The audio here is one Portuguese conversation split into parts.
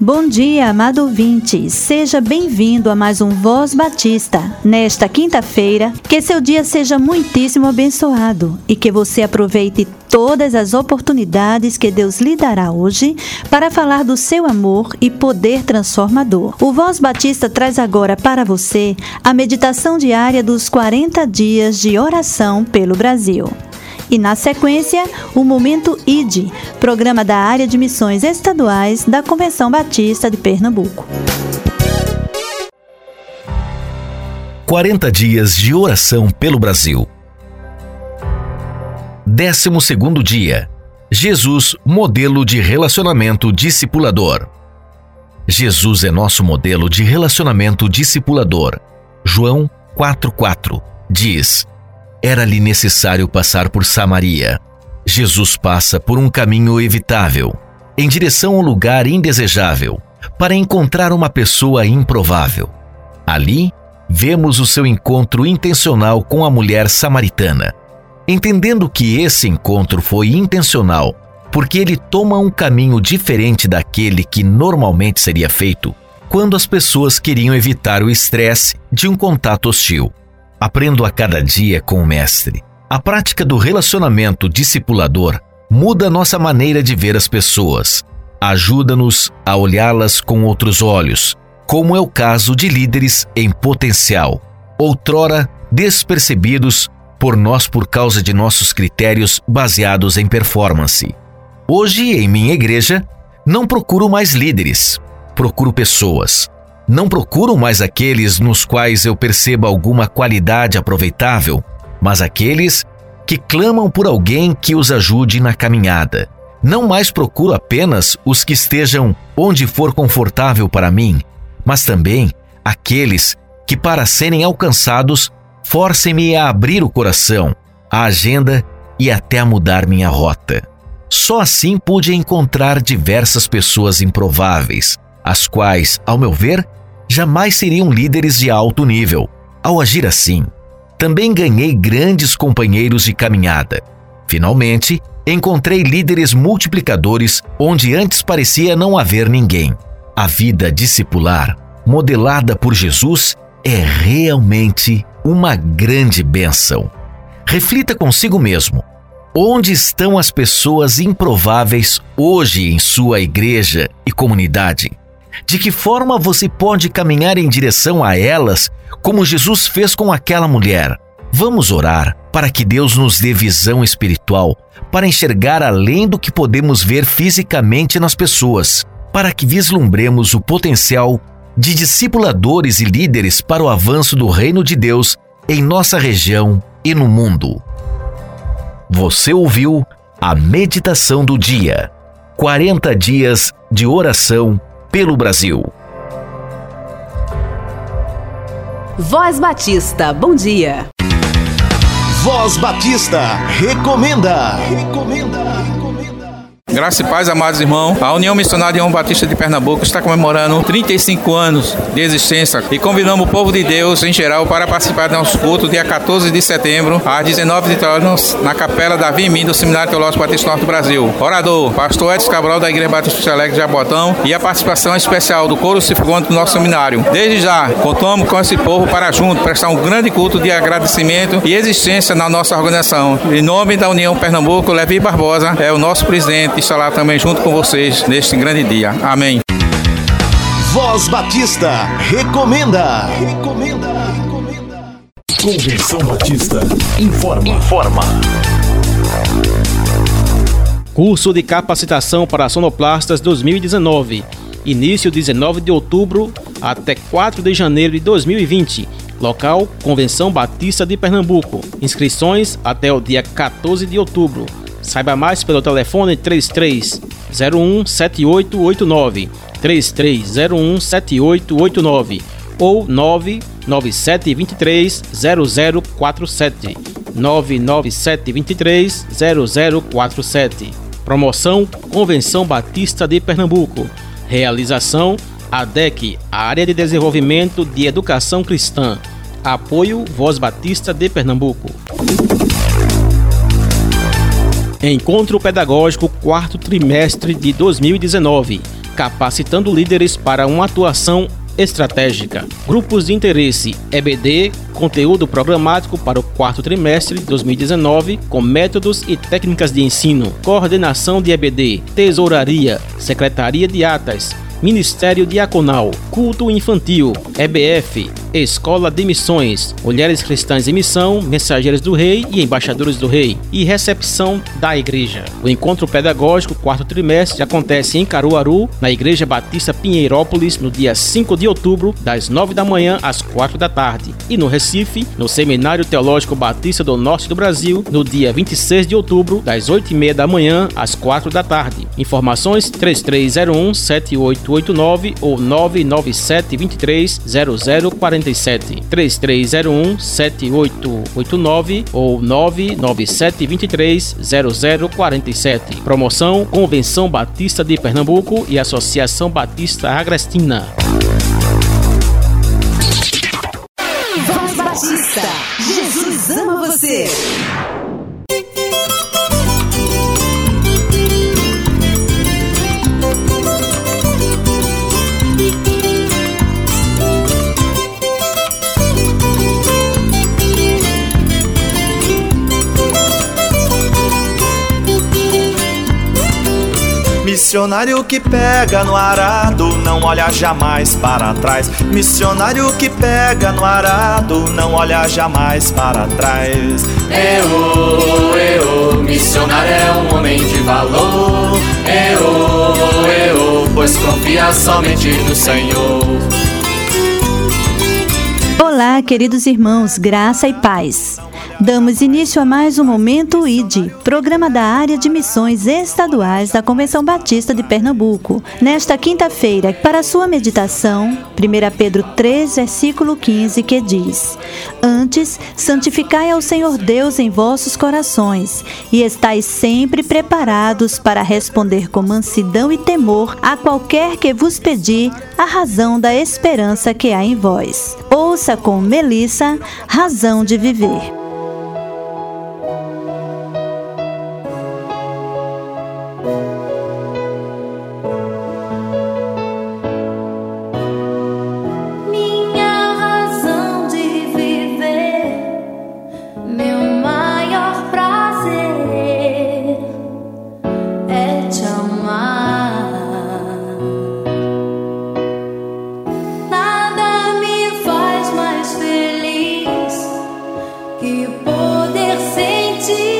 Bom dia, amado ouvinte. Seja bem-vindo a mais um Voz Batista. Nesta quinta-feira, que seu dia seja muitíssimo abençoado e que você aproveite todas as oportunidades que Deus lhe dará hoje para falar do seu amor e poder transformador. O Voz Batista traz agora para você a meditação diária dos 40 dias de oração pelo Brasil. E na sequência, o Momento ID, programa da área de missões estaduais da Convenção Batista de Pernambuco. 40 dias de oração pelo Brasil. 12 dia. Jesus, modelo de relacionamento discipulador. Jesus é nosso modelo de relacionamento discipulador. João 4:4 diz: era-lhe necessário passar por Samaria. Jesus passa por um caminho evitável, em direção a um lugar indesejável, para encontrar uma pessoa improvável. Ali, vemos o seu encontro intencional com a mulher samaritana. Entendendo que esse encontro foi intencional, porque ele toma um caminho diferente daquele que normalmente seria feito quando as pessoas queriam evitar o estresse de um contato hostil. Aprendo a cada dia com o Mestre. A prática do relacionamento discipulador muda nossa maneira de ver as pessoas, ajuda-nos a olhá-las com outros olhos, como é o caso de líderes em potencial, outrora despercebidos por nós por causa de nossos critérios baseados em performance. Hoje, em minha igreja, não procuro mais líderes, procuro pessoas não procuro mais aqueles nos quais eu perceba alguma qualidade aproveitável, mas aqueles que clamam por alguém que os ajude na caminhada. Não mais procuro apenas os que estejam onde for confortável para mim, mas também aqueles que, para serem alcançados, forcem-me a abrir o coração, a agenda e até a mudar minha rota. Só assim pude encontrar diversas pessoas improváveis, as quais, ao meu ver, jamais seriam líderes de alto nível. Ao agir assim, também ganhei grandes companheiros de caminhada. Finalmente, encontrei líderes multiplicadores onde antes parecia não haver ninguém. A vida discipular, modelada por Jesus, é realmente uma grande bênção. Reflita consigo mesmo. Onde estão as pessoas improváveis hoje em sua igreja e comunidade? De que forma você pode caminhar em direção a elas, como Jesus fez com aquela mulher? Vamos orar para que Deus nos dê visão espiritual, para enxergar além do que podemos ver fisicamente nas pessoas, para que vislumbremos o potencial de discipuladores e líderes para o avanço do reino de Deus em nossa região e no mundo. Você ouviu a meditação do dia. 40 dias de oração pelo Brasil. Voz Batista, bom dia. Voz Batista recomenda. Recomenda. Graça e paz, amados irmãos. A União Missionária João Batista de Pernambuco está comemorando 35 anos de existência e convidamos o povo de Deus em geral para participar do nosso culto dia 14 de setembro, às 19 horas, na capela da Vimim do Seminário Teológico Batista Norte do Brasil. Orador, pastor Edson Cabral da Igreja Batista Alegre de Jabotão e a participação especial do coro Cifrugante do nosso seminário. Desde já, contamos com esse povo para junto prestar um grande culto de agradecimento e existência na nossa organização. Em nome da União Pernambuco, Levi Barbosa é o nosso presidente estar lá também junto com vocês neste grande dia. Amém. Voz Batista recomenda. Recomenda. recomenda. Convenção Batista informa. Informa. Curso de capacitação para sonoplastas 2019. Início 19 de outubro até 4 de janeiro de 2020. Local: Convenção Batista de Pernambuco. Inscrições até o dia 14 de outubro. Saiba mais pelo telefone 3301 7889, 3301 7889 ou 99723 0047, 99723 0047. Promoção Convenção Batista de Pernambuco. Realização ADEC, Área de Desenvolvimento de Educação Cristã. Apoio Voz Batista de Pernambuco. Encontro Pedagógico quarto trimestre de 2019, capacitando líderes para uma atuação estratégica. Grupos de interesse EBD, conteúdo programático para o quarto trimestre de 2019, com métodos e técnicas de ensino. Coordenação de EBD, Tesouraria, Secretaria de Atas, Ministério Diaconal, Culto Infantil, EBF, Escola de Missões, Mulheres Cristãs em Missão, Mensageiros do Rei e Embaixadores do Rei, e Recepção da Igreja. O encontro pedagógico quarto trimestre acontece em Caruaru, na Igreja Batista Pinheirópolis, no dia 5 de outubro, das 9 da manhã às 4 da tarde, e no Recife, no Seminário Teológico Batista do Norte do Brasil, no dia 26 de outubro, das 8 e meia da manhã às 4 da tarde. Informações 3301 7889 ou 997 23 0040 47 3301 7889 ou 997 23 0047. Promoção Convenção Batista de Pernambuco e Associação Batista Agrestina. Voz Batista. Jesus ama você. Missionário que pega no arado, não olha jamais para trás. Missionário que pega no arado, não olha jamais para trás. Eu, eu, missionário é um homem de valor. Eu, eu, pois confia somente no Senhor. Olá, queridos irmãos, graça e paz. Damos início a mais um Momento ID, programa da área de missões estaduais da Convenção Batista de Pernambuco. Nesta quinta-feira, para sua meditação, 1 Pedro 3, versículo 15, que diz: Antes, santificai ao Senhor Deus em vossos corações, e estais sempre preparados para responder com mansidão e temor a qualquer que vos pedir a razão da esperança que há em vós. Ouça com Melissa, razão de viver. poder sentir.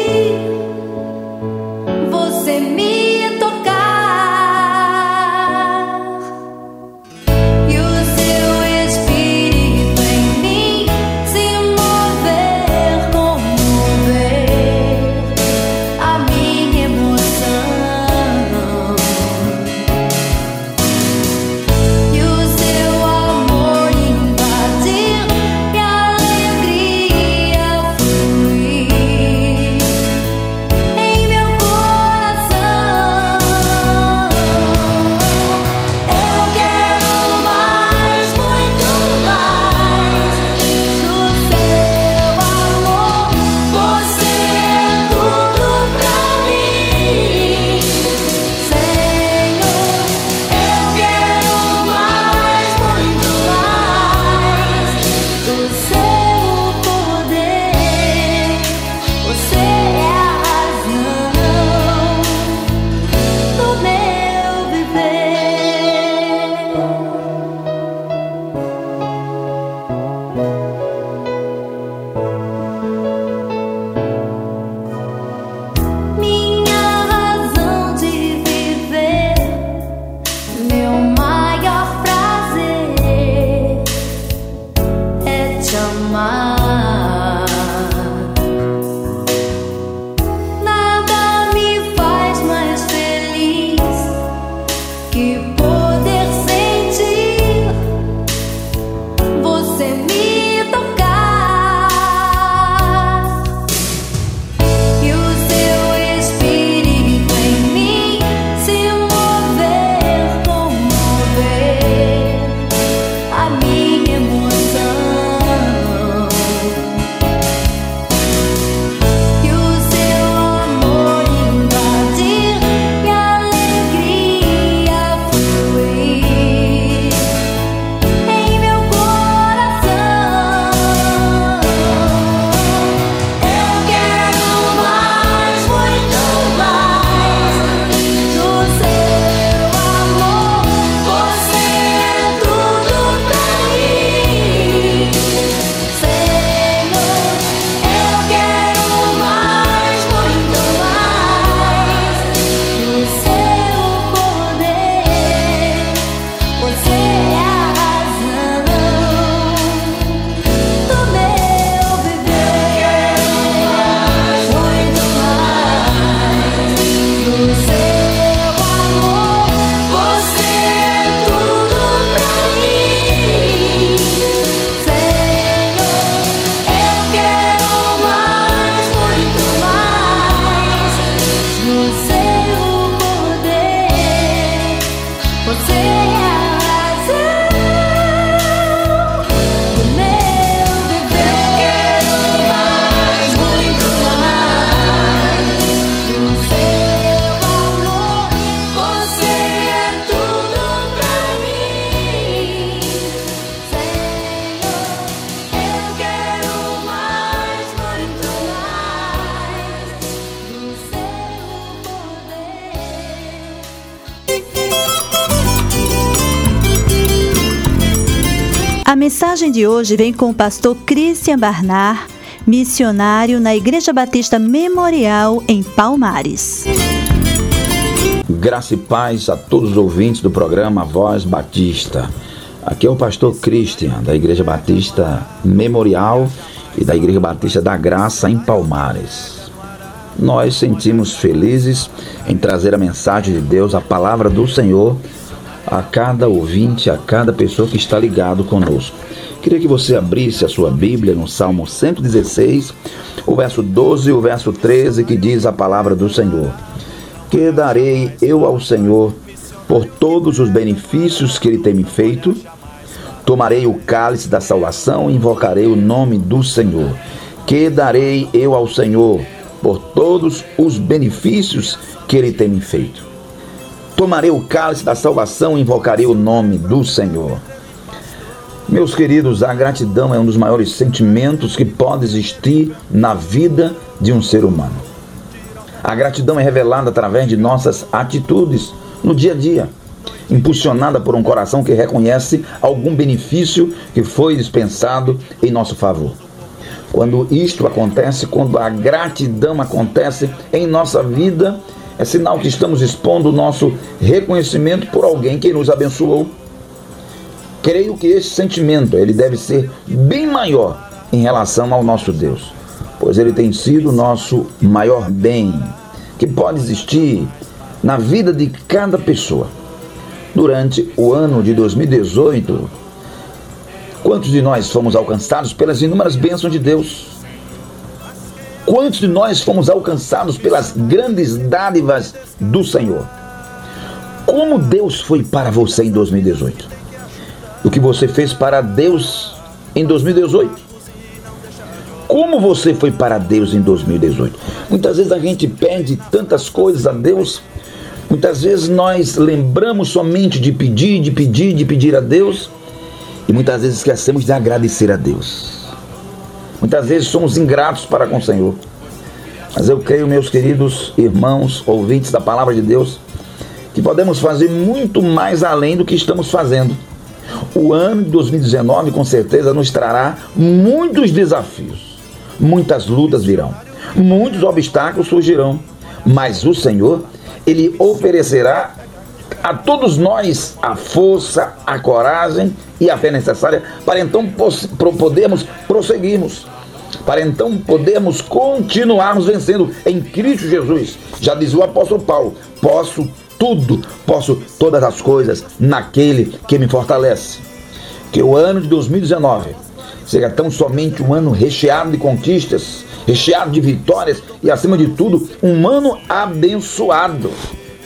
De hoje vem com o pastor Christian Barnard, missionário na Igreja Batista Memorial em Palmares. Graça e paz a todos os ouvintes do programa Voz Batista. Aqui é o pastor Christian, da Igreja Batista Memorial e da Igreja Batista da Graça em Palmares. Nós sentimos felizes em trazer a mensagem de Deus, a palavra do Senhor, a cada ouvinte, a cada pessoa que está ligado conosco. Queria que você abrisse a sua Bíblia no Salmo 116, o verso 12 e o verso 13, que diz a palavra do Senhor. Que darei eu ao Senhor por todos os benefícios que ele tem me feito? Tomarei o cálice da salvação e invocarei o nome do Senhor. Que darei eu ao Senhor por todos os benefícios que ele tem me feito? Tomarei o cálice da salvação e invocarei o nome do Senhor. Meus queridos, a gratidão é um dos maiores sentimentos que pode existir na vida de um ser humano. A gratidão é revelada através de nossas atitudes no dia a dia, impulsionada por um coração que reconhece algum benefício que foi dispensado em nosso favor. Quando isto acontece, quando a gratidão acontece em nossa vida, é sinal que estamos expondo o nosso reconhecimento por alguém que nos abençoou Creio que esse sentimento ele deve ser bem maior em relação ao nosso Deus, pois ele tem sido o nosso maior bem que pode existir na vida de cada pessoa. Durante o ano de 2018, quantos de nós fomos alcançados pelas inúmeras bênçãos de Deus? Quantos de nós fomos alcançados pelas grandes dádivas do Senhor? Como Deus foi para você em 2018? O que você fez para Deus em 2018. Como você foi para Deus em 2018? Muitas vezes a gente pede tantas coisas a Deus, muitas vezes nós lembramos somente de pedir, de pedir, de pedir a Deus, e muitas vezes esquecemos de agradecer a Deus. Muitas vezes somos ingratos para com o Senhor. Mas eu creio, meus queridos irmãos, ouvintes da palavra de Deus, que podemos fazer muito mais além do que estamos fazendo o ano de 2019 com certeza nos trará muitos desafios, muitas lutas virão, muitos obstáculos surgirão, mas o Senhor, Ele oferecerá a todos nós a força, a coragem e a fé necessária para então podermos prosseguirmos, para então podermos continuarmos vencendo em Cristo Jesus. Já diz o apóstolo Paulo: posso tudo, posso todas as coisas naquele que me fortalece. Que o ano de 2019 seja tão somente um ano recheado de conquistas, recheado de vitórias e, acima de tudo, um ano abençoado.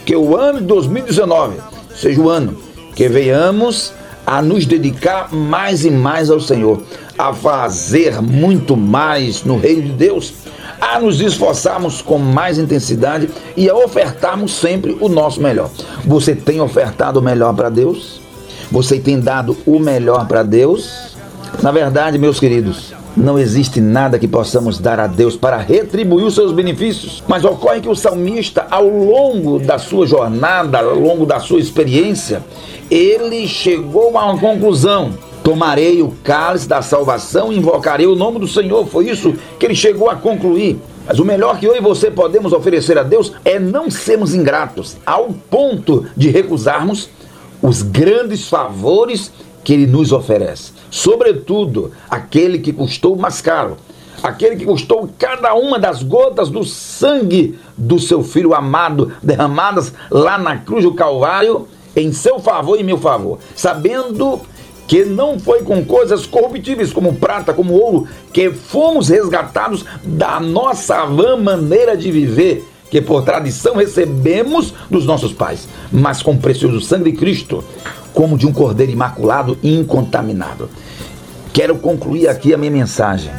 Que o ano de 2019 seja o ano que venhamos a nos dedicar mais e mais ao Senhor, a fazer muito mais no reino de Deus a nos esforçarmos com mais intensidade e a ofertarmos sempre o nosso melhor. Você tem ofertado o melhor para Deus? Você tem dado o melhor para Deus? Na verdade, meus queridos, não existe nada que possamos dar a Deus para retribuir os seus benefícios. Mas ocorre que o salmista, ao longo da sua jornada, ao longo da sua experiência, ele chegou a uma conclusão Tomarei o cálice da salvação e invocarei o nome do Senhor. Foi isso que ele chegou a concluir. Mas o melhor que eu e você podemos oferecer a Deus é não sermos ingratos, ao ponto de recusarmos os grandes favores que Ele nos oferece. Sobretudo, aquele que custou mais caro, aquele que custou cada uma das gotas do sangue do seu Filho amado, derramadas lá na cruz do Calvário, em seu favor e meu favor, sabendo que não foi com coisas corruptíveis como prata, como ouro, que fomos resgatados da nossa vã maneira de viver, que por tradição recebemos dos nossos pais, mas com o precioso sangue de Cristo, como de um cordeiro imaculado e incontaminado. Quero concluir aqui a minha mensagem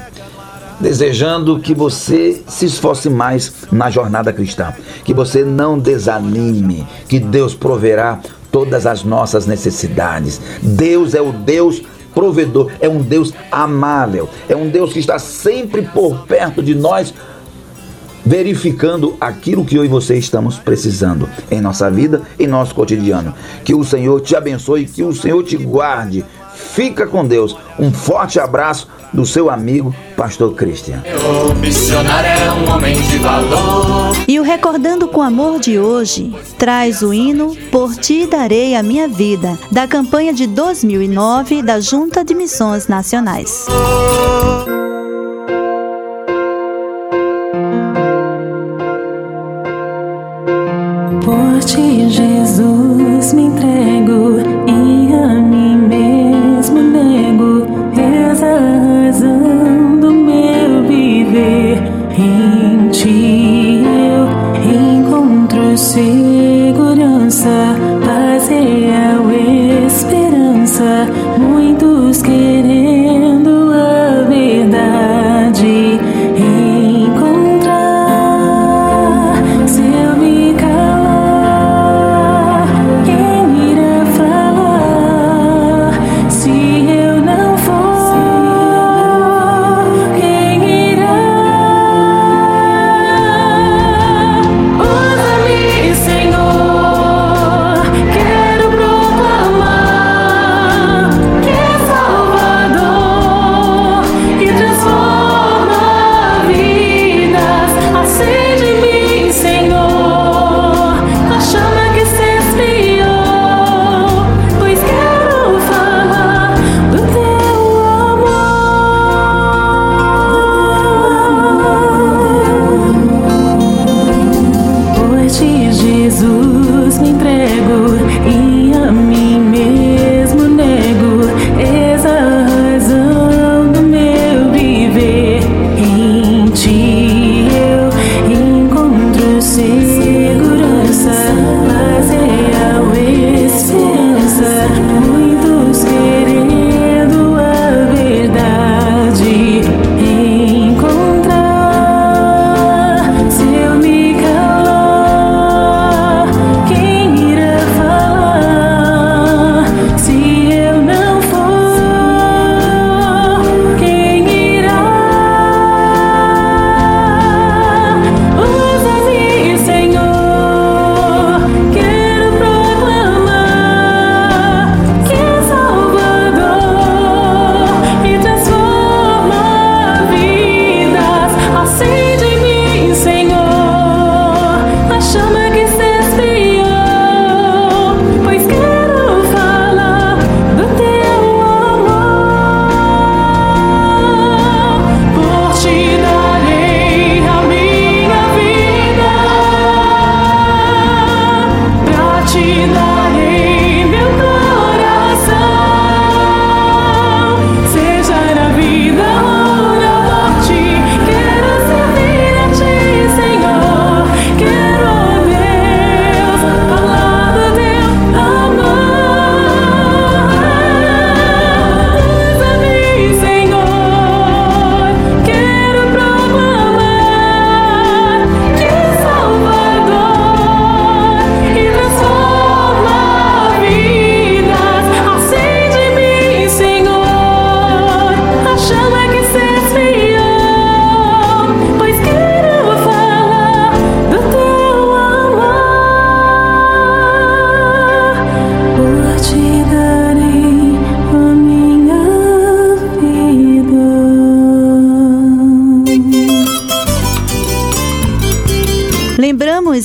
desejando que você se esforce mais na jornada cristã, que você não desanime, que Deus proverá todas as nossas necessidades. Deus é o Deus provedor, é um Deus amável, é um Deus que está sempre por perto de nós, verificando aquilo que eu e você estamos precisando em nossa vida, em nosso cotidiano. Que o Senhor te abençoe, que o Senhor te guarde. Fica com Deus. Um forte abraço do seu amigo, Pastor Christian. O missionário é um homem de valor. E o Recordando com Amor de hoje traz o hino Por Ti Darei a Minha Vida, da campanha de 2009 da Junta de Missões Nacionais. Por ti, Jesus, me entrego ti eu encontro segurança, paz real, esperança. Muitos querendo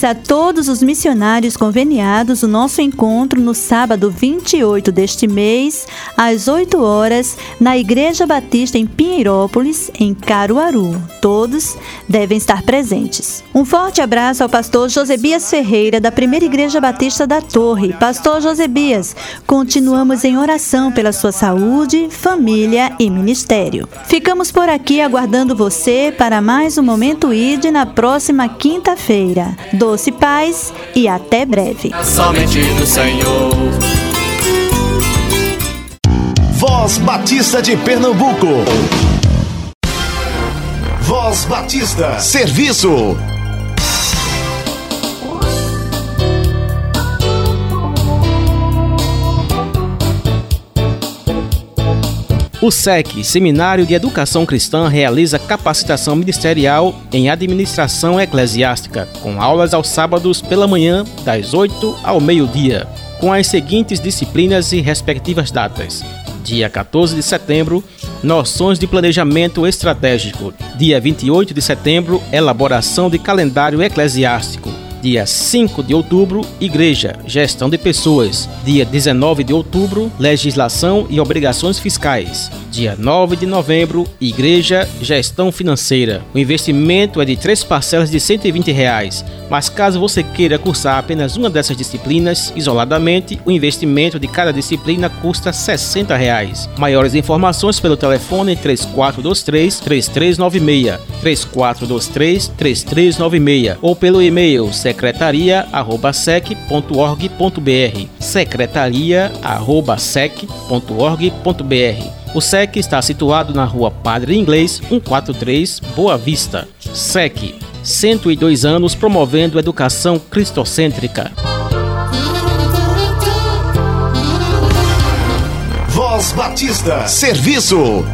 a todos os missionários conveniados o nosso encontro no sábado 28 deste mês, às 8 horas, na Igreja Batista em Pinheirópolis, em Caruaru. Todos devem estar presentes. Um forte abraço ao pastor Josebias Ferreira, da Primeira Igreja Batista da Torre. Pastor Josebias, continuamos em oração pela sua saúde, família e ministério. Ficamos por aqui aguardando você para mais um Momento ID na próxima quinta-feira. Doce paz e até breve. Somente do Senhor. Voz Batista de Pernambuco. Voz Batista. Serviço. O SEC, Seminário de Educação Cristã, realiza capacitação ministerial em administração eclesiástica, com aulas aos sábados pela manhã, das 8 ao meio-dia, com as seguintes disciplinas e respectivas datas: Dia 14 de setembro, noções de planejamento estratégico. Dia 28 de setembro, elaboração de calendário eclesiástico. Dia 5 de outubro, Igreja, Gestão de Pessoas. Dia 19 de outubro, Legislação e Obrigações Fiscais. Dia 9 de novembro, Igreja, Gestão Financeira. O investimento é de três parcelas de 120 reais, mas caso você queira cursar apenas uma dessas disciplinas, isoladamente, o investimento de cada disciplina custa 60 reais. Maiores informações pelo telefone 3423 3396, 3423 3396 ou pelo e-mail secretaria@sec.org.br, secretaria@sec.org.br. O SEC está situado na rua Padre Inglês, 143, Boa Vista. SEC, 102 anos promovendo educação cristocêntrica. Voz Batista. Serviço.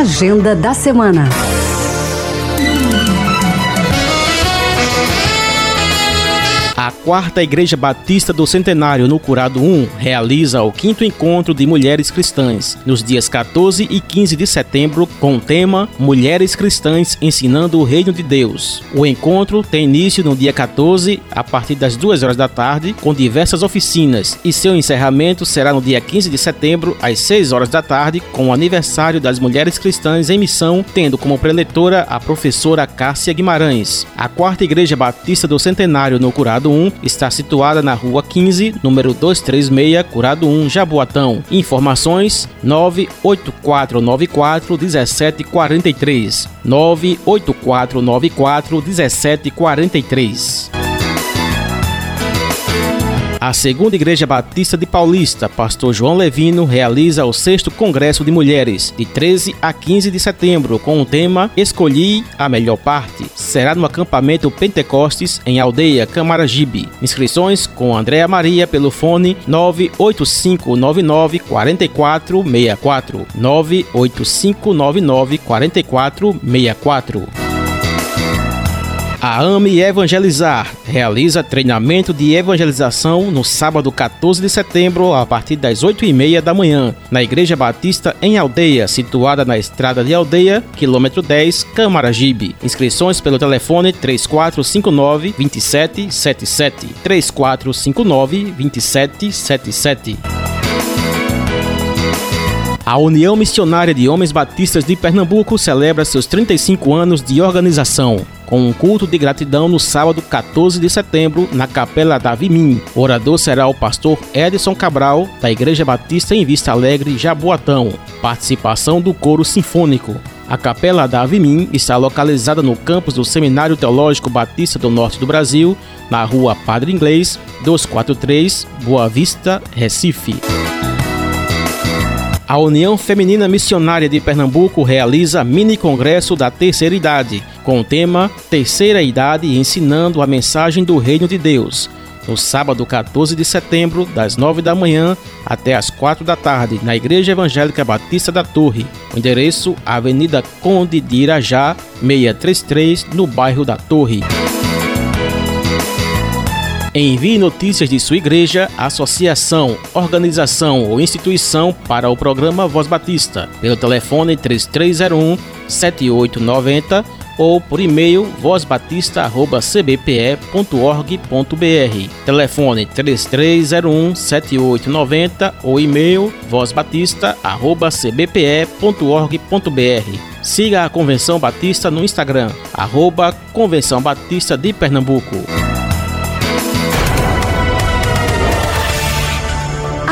Agenda da semana. Quarta Igreja Batista do Centenário, no Curado 1, realiza o quinto encontro de mulheres cristãs, nos dias 14 e 15 de setembro, com o tema Mulheres Cristãs Ensinando o Reino de Deus. O encontro tem início no dia 14, a partir das 2 horas da tarde, com diversas oficinas, e seu encerramento será no dia 15 de setembro, às 6 horas da tarde, com o aniversário das Mulheres Cristãs em Missão, tendo como preletora a professora Cássia Guimarães. A quarta Igreja Batista do Centenário, no Curado 1, está situada na Rua 15, número 236, Curado 1, Jaboatão. Informações 98494 1743. 98494 1743. A segunda Igreja Batista de Paulista, Pastor João Levino, realiza o sexto Congresso de Mulheres, de 13 a 15 de setembro, com o tema Escolhi a Melhor Parte. Será no acampamento Pentecostes, em Aldeia Camaragibe. Inscrições com Andréa Maria pelo fone 98599 4464. 98599 4464. A AME Evangelizar realiza treinamento de evangelização no sábado 14 de setembro, a partir das 8h30 da manhã, na Igreja Batista em Aldeia, situada na Estrada de Aldeia, quilômetro 10, Camaragibe. Inscrições pelo telefone 3459 2777. 3459 2777. A União Missionária de Homens Batistas de Pernambuco celebra seus 35 anos de organização, com um culto de gratidão no sábado 14 de setembro na Capela da Vimim. O orador será o pastor Edson Cabral, da Igreja Batista em Vista Alegre, Jaboatão. Participação do coro sinfônico. A Capela da Avimim está localizada no campus do Seminário Teológico Batista do Norte do Brasil, na rua Padre Inglês, 243, Boa Vista, Recife. A União Feminina Missionária de Pernambuco realiza mini congresso da terceira idade, com o tema Terceira Idade ensinando a mensagem do Reino de Deus. No sábado 14 de setembro, das 9 da manhã até as 4 da tarde, na Igreja Evangélica Batista da Torre. O endereço: Avenida Conde de Irajá, 633, no bairro da Torre. Envie notícias de sua igreja, associação, organização ou instituição para o programa Voz Batista pelo telefone 3301 7890 ou por e-mail vozbatista@cbpe.org.br. Telefone 3301 7890 ou e-mail vozbatista@cbpe.org.br. Siga a Convenção Batista no Instagram, arroba Convenção Batista de Pernambuco.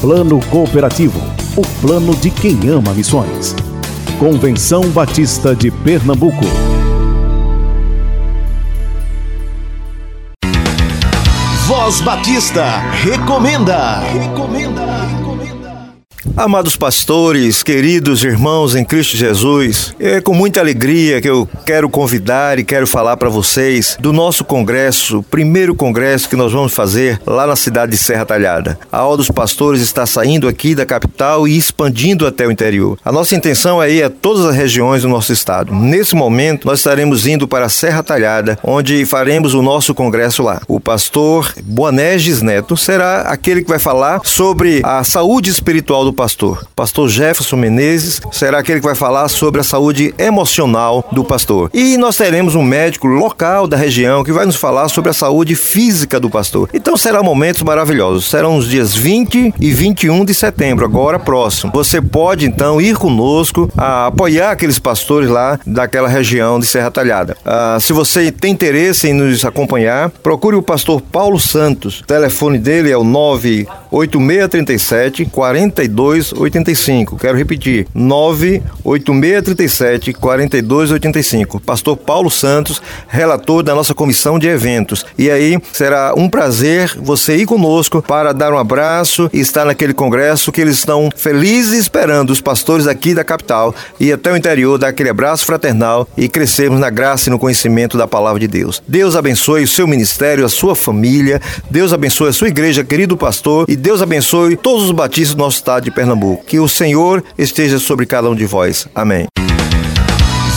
Plano Cooperativo, o plano de quem ama missões. Convenção Batista de Pernambuco. Voz Batista recomenda. Recomenda. Amados pastores, queridos irmãos em Cristo Jesus, é com muita alegria que eu quero convidar e quero falar para vocês do nosso congresso, primeiro congresso que nós vamos fazer lá na cidade de Serra Talhada. A aula dos pastores está saindo aqui da capital e expandindo até o interior. A nossa intenção é ir a todas as regiões do nosso estado. Nesse momento, nós estaremos indo para Serra Talhada, onde faremos o nosso congresso lá. O pastor Boanerges Neto será aquele que vai falar sobre a saúde espiritual do pastor. Pastor Jefferson Menezes será aquele que vai falar sobre a saúde emocional do pastor. E nós teremos um médico local da região que vai nos falar sobre a saúde física do pastor. Então serão momentos maravilhosos. Serão os dias 20 e 21 de setembro, agora próximo. Você pode então ir conosco a apoiar aqueles pastores lá daquela região de Serra Talhada. Ah, se você tem interesse em nos acompanhar, procure o pastor Paulo Santos. O telefone dele é o 98637 42 4285. Quero repetir: 98637 4285. Pastor Paulo Santos, relator da nossa comissão de eventos. E aí será um prazer você ir conosco para dar um abraço e estar naquele congresso que eles estão felizes esperando os pastores aqui da capital e até o interior dar aquele abraço fraternal e crescermos na graça e no conhecimento da palavra de Deus. Deus abençoe o seu ministério, a sua família. Deus abençoe a sua igreja, querido pastor, e Deus abençoe todos os batistas do nosso estado de Pernambuco. Que o Senhor esteja sobre cada um de vós. Amém.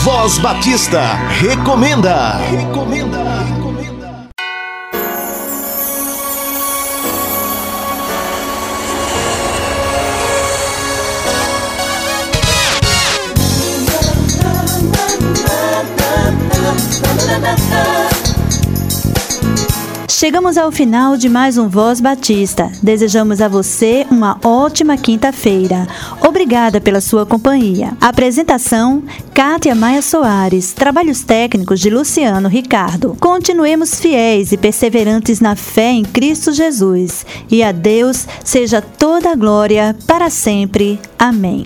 Voz Batista recomenda. Recomenda. Chegamos ao final de mais um Voz Batista. Desejamos a você uma ótima quinta-feira. Obrigada pela sua companhia. Apresentação: Kátia Maia Soares. Trabalhos técnicos de Luciano Ricardo. Continuemos fiéis e perseverantes na fé em Cristo Jesus. E a Deus seja toda a glória para sempre. Amém.